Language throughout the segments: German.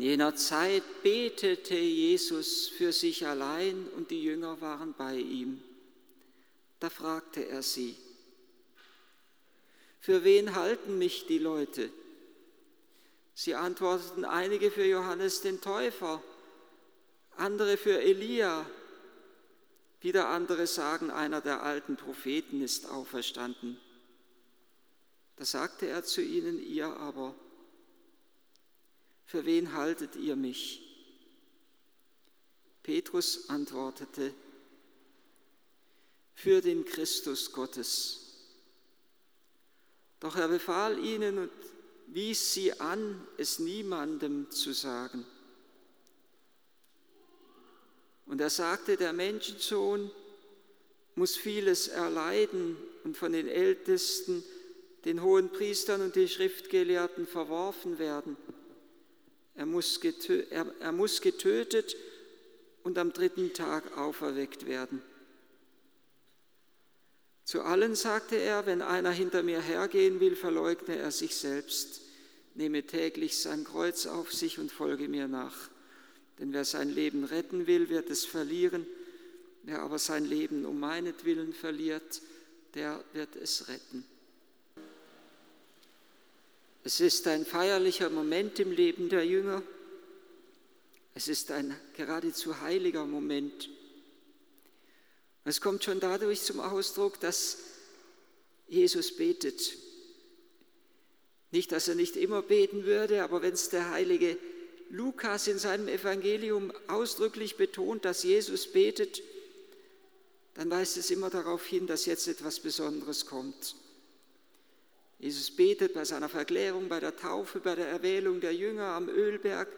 In jener Zeit betete Jesus für sich allein und die Jünger waren bei ihm. Da fragte er sie, für wen halten mich die Leute? Sie antworteten einige für Johannes den Täufer, andere für Elia, wieder andere sagen, einer der alten Propheten ist auferstanden. Da sagte er zu ihnen, ihr aber, für wen haltet ihr mich? Petrus antwortete, für den Christus Gottes. Doch er befahl ihnen und wies sie an, es niemandem zu sagen. Und er sagte, der Menschensohn muss vieles erleiden und von den Ältesten, den hohen Priestern und den Schriftgelehrten verworfen werden er muss, getötet, er muss getötet und am dritten Tag auferweckt werden. Zu allen sagte er, wenn einer hinter mir hergehen will, verleugne er sich selbst, nehme täglich sein Kreuz auf sich und folge mir nach. Denn wer sein Leben retten will, wird es verlieren. Wer aber sein Leben um meinetwillen verliert, der wird es retten. Es ist ein feierlicher Moment im Leben der Jünger. Es ist ein geradezu heiliger Moment. Es kommt schon dadurch zum Ausdruck, dass Jesus betet. Nicht, dass er nicht immer beten würde, aber wenn es der heilige Lukas in seinem Evangelium ausdrücklich betont, dass Jesus betet, dann weist es immer darauf hin, dass jetzt etwas Besonderes kommt. Jesus betet bei seiner Verklärung, bei der Taufe, bei der Erwählung der Jünger am Ölberg.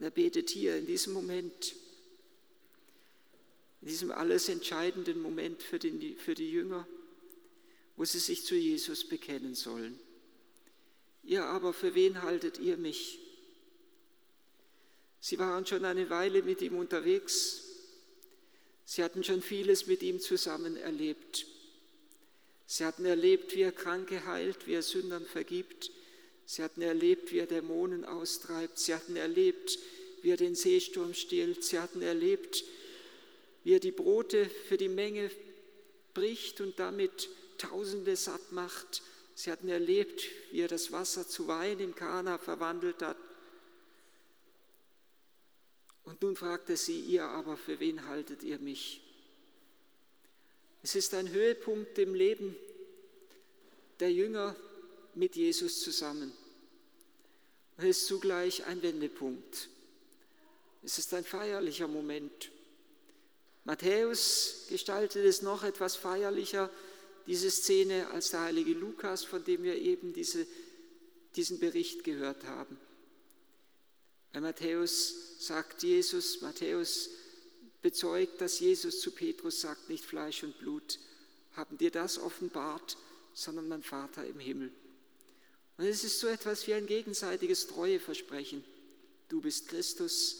er betet hier in diesem Moment, in diesem alles entscheidenden Moment für, den, für die Jünger, wo sie sich zu Jesus bekennen sollen. Ihr aber, für wen haltet ihr mich? Sie waren schon eine Weile mit ihm unterwegs. Sie hatten schon vieles mit ihm zusammen erlebt. Sie hatten erlebt, wie er Kranke heilt, wie er Sündern vergibt. Sie hatten erlebt, wie er Dämonen austreibt. Sie hatten erlebt, wie er den Seesturm stillt. Sie hatten erlebt, wie er die Brote für die Menge bricht und damit Tausende satt macht. Sie hatten erlebt, wie er das Wasser zu Wein im Kana verwandelt hat. Und nun fragte sie, ihr aber, für wen haltet ihr mich? Es ist ein Höhepunkt im Leben der Jünger mit Jesus zusammen. Es ist zugleich ein Wendepunkt. Es ist ein feierlicher Moment. Matthäus gestaltet es noch etwas feierlicher, diese Szene, als der heilige Lukas, von dem wir eben diese, diesen Bericht gehört haben. Bei Matthäus sagt Jesus, Matthäus bezeugt, dass Jesus zu Petrus sagt, nicht Fleisch und Blut haben dir das offenbart, sondern mein Vater im Himmel. Und es ist so etwas wie ein gegenseitiges Treueversprechen. Du bist Christus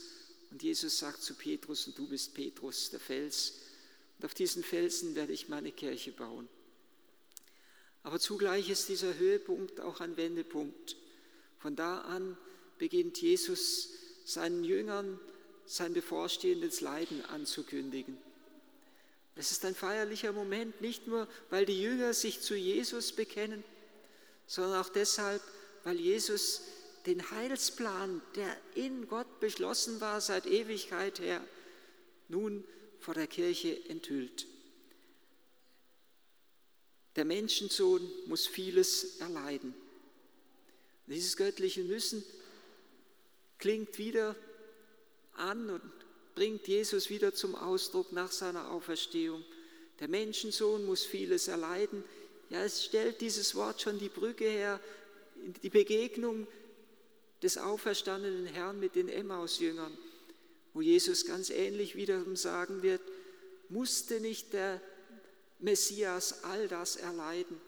und Jesus sagt zu Petrus und du bist Petrus, der Fels. Und auf diesen Felsen werde ich meine Kirche bauen. Aber zugleich ist dieser Höhepunkt auch ein Wendepunkt. Von da an beginnt Jesus seinen Jüngern sein bevorstehendes Leiden anzukündigen. Es ist ein feierlicher Moment, nicht nur, weil die Jünger sich zu Jesus bekennen, sondern auch deshalb, weil Jesus den Heilsplan, der in Gott beschlossen war seit Ewigkeit her, nun vor der Kirche enthüllt. Der Menschensohn muss vieles erleiden. Dieses göttliche Müssen klingt wieder an und bringt Jesus wieder zum Ausdruck nach seiner Auferstehung. Der Menschensohn muss vieles erleiden. Ja, es stellt dieses Wort schon die Brücke her, die Begegnung des auferstandenen Herrn mit den Emmaus-Jüngern, wo Jesus ganz ähnlich wiederum sagen wird, musste nicht der Messias all das erleiden,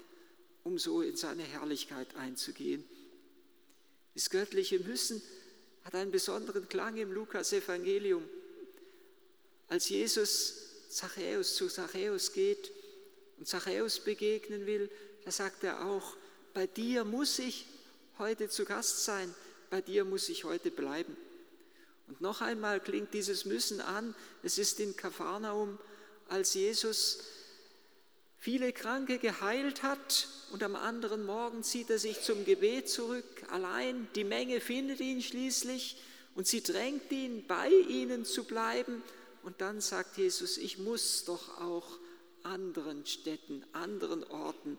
um so in seine Herrlichkeit einzugehen. Das göttliche Müssen hat einen besonderen Klang im Lukas-Evangelium. Als Jesus Zachäus zu Zachäus geht und Zachäus begegnen will, da sagt er auch, bei dir muss ich heute zu Gast sein, bei dir muss ich heute bleiben. Und noch einmal klingt dieses Müssen an. Es ist in Kapharnaum, als Jesus viele Kranke geheilt hat und am anderen Morgen zieht er sich zum Gebet zurück, allein. Die Menge findet ihn schließlich und sie drängt ihn, bei ihnen zu bleiben. Und dann sagt Jesus, ich muss doch auch anderen Städten, anderen Orten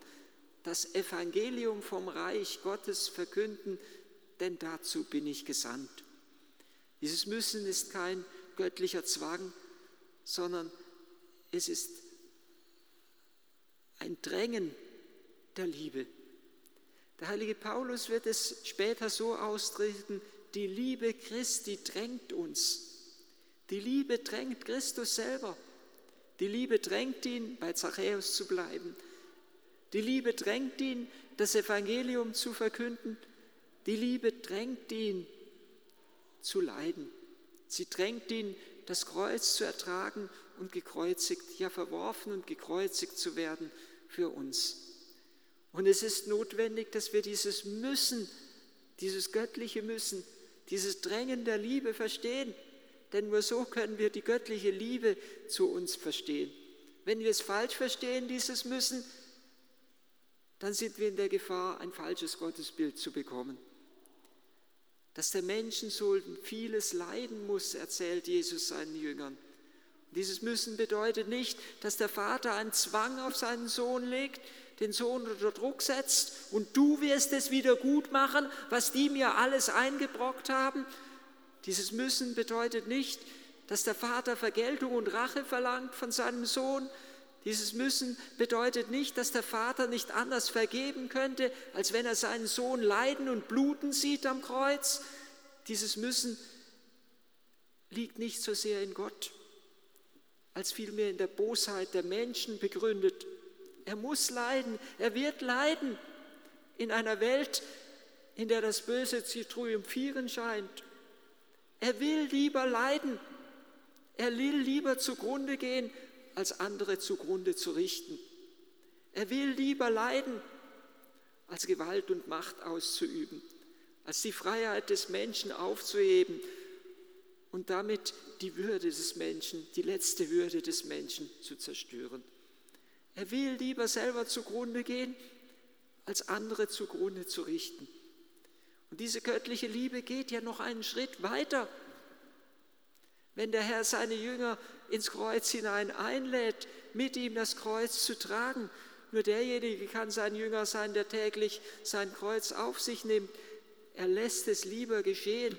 das Evangelium vom Reich Gottes verkünden, denn dazu bin ich gesandt. Dieses Müssen ist kein göttlicher Zwang, sondern es ist ein Drängen der Liebe. Der heilige Paulus wird es später so ausdrücken, die Liebe Christi drängt uns. Die Liebe drängt Christus selber. Die Liebe drängt ihn, bei Zachäus zu bleiben. Die Liebe drängt ihn, das Evangelium zu verkünden. Die Liebe drängt ihn, zu leiden. Sie drängt ihn, das Kreuz zu ertragen und gekreuzigt, ja verworfen und gekreuzigt zu werden für uns. Und es ist notwendig, dass wir dieses Müssen, dieses göttliche Müssen, dieses Drängen der Liebe verstehen. Denn nur so können wir die göttliche Liebe zu uns verstehen. Wenn wir es falsch verstehen, dieses Müssen, dann sind wir in der Gefahr, ein falsches Gottesbild zu bekommen dass der Menschensohn vieles leiden muss, erzählt Jesus seinen Jüngern. Dieses Müssen bedeutet nicht, dass der Vater einen Zwang auf seinen Sohn legt, den Sohn unter Druck setzt und du wirst es wieder gut machen, was die mir alles eingebrockt haben. Dieses Müssen bedeutet nicht, dass der Vater Vergeltung und Rache verlangt von seinem Sohn. Dieses Müssen bedeutet nicht, dass der Vater nicht anders vergeben könnte, als wenn er seinen Sohn leiden und bluten sieht am Kreuz. Dieses Müssen liegt nicht so sehr in Gott, als vielmehr in der Bosheit der Menschen begründet. Er muss leiden, er wird leiden in einer Welt, in der das Böse zu triumphieren scheint. Er will lieber leiden, er will lieber zugrunde gehen, als andere zugrunde zu richten. Er will lieber leiden, als Gewalt und Macht auszuüben, als die Freiheit des Menschen aufzuheben und damit die Würde des Menschen, die letzte Würde des Menschen zu zerstören. Er will lieber selber zugrunde gehen, als andere zugrunde zu richten. Und diese göttliche Liebe geht ja noch einen Schritt weiter. Wenn der Herr seine Jünger ins Kreuz hinein einlädt, mit ihm das Kreuz zu tragen. Nur derjenige kann sein Jünger sein, der täglich sein Kreuz auf sich nimmt. Er lässt es lieber geschehen.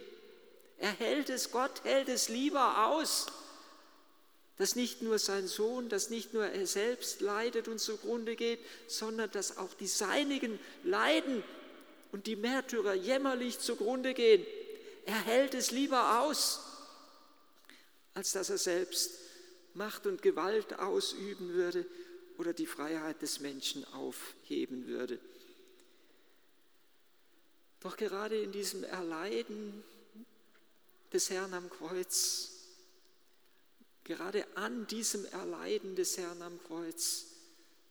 Er hält es, Gott hält es lieber aus, dass nicht nur sein Sohn, dass nicht nur er selbst leidet und zugrunde geht, sondern dass auch die Seinigen leiden und die Märtyrer jämmerlich zugrunde gehen. Er hält es lieber aus, als dass er selbst Macht und Gewalt ausüben würde oder die Freiheit des Menschen aufheben würde. Doch gerade in diesem Erleiden des Herrn am Kreuz, gerade an diesem Erleiden des Herrn am Kreuz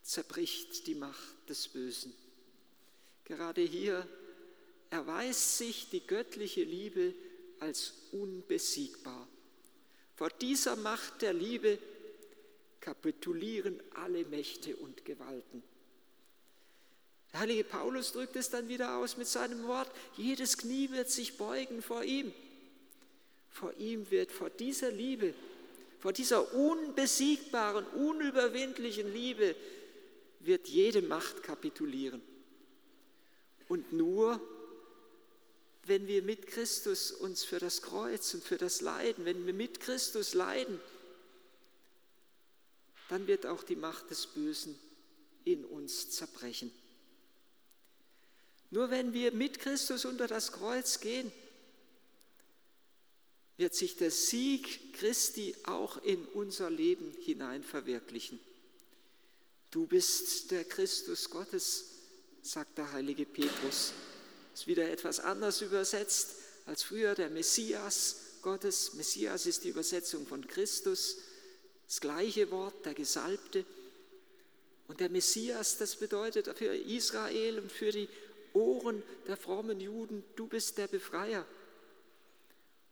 zerbricht die Macht des Bösen. Gerade hier erweist sich die göttliche Liebe als unbesiegbar. Vor dieser Macht der Liebe kapitulieren alle Mächte und Gewalten. Der heilige Paulus drückt es dann wieder aus mit seinem Wort, jedes Knie wird sich beugen vor ihm. Vor ihm wird, vor dieser Liebe, vor dieser unbesiegbaren, unüberwindlichen Liebe wird jede Macht kapitulieren. Und nur wenn wir mit Christus uns für das Kreuz und für das Leiden, wenn wir mit Christus leiden, dann wird auch die Macht des Bösen in uns zerbrechen. Nur wenn wir mit Christus unter das Kreuz gehen, wird sich der Sieg Christi auch in unser Leben hinein verwirklichen. Du bist der Christus Gottes, sagt der heilige Petrus ist wieder etwas anders übersetzt als früher der Messias Gottes. Messias ist die Übersetzung von Christus, das gleiche Wort, der Gesalbte. Und der Messias, das bedeutet für Israel und für die Ohren der frommen Juden, du bist der Befreier.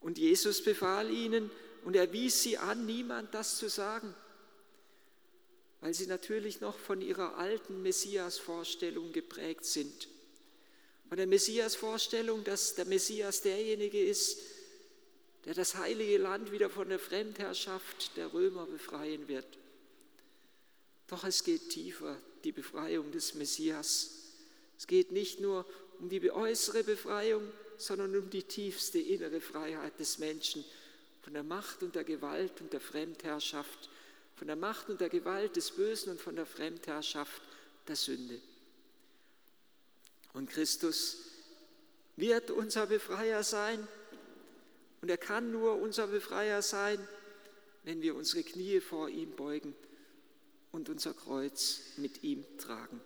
Und Jesus befahl ihnen und er wies sie an, niemand das zu sagen, weil sie natürlich noch von ihrer alten Messias-Vorstellung geprägt sind. Von der Messias-Vorstellung, dass der Messias derjenige ist, der das heilige Land wieder von der Fremdherrschaft der Römer befreien wird. Doch es geht tiefer, die Befreiung des Messias. Es geht nicht nur um die äußere Befreiung, sondern um die tiefste innere Freiheit des Menschen von der Macht und der Gewalt und der Fremdherrschaft, von der Macht und der Gewalt des Bösen und von der Fremdherrschaft der Sünde. Und Christus wird unser Befreier sein und er kann nur unser Befreier sein, wenn wir unsere Knie vor ihm beugen und unser Kreuz mit ihm tragen.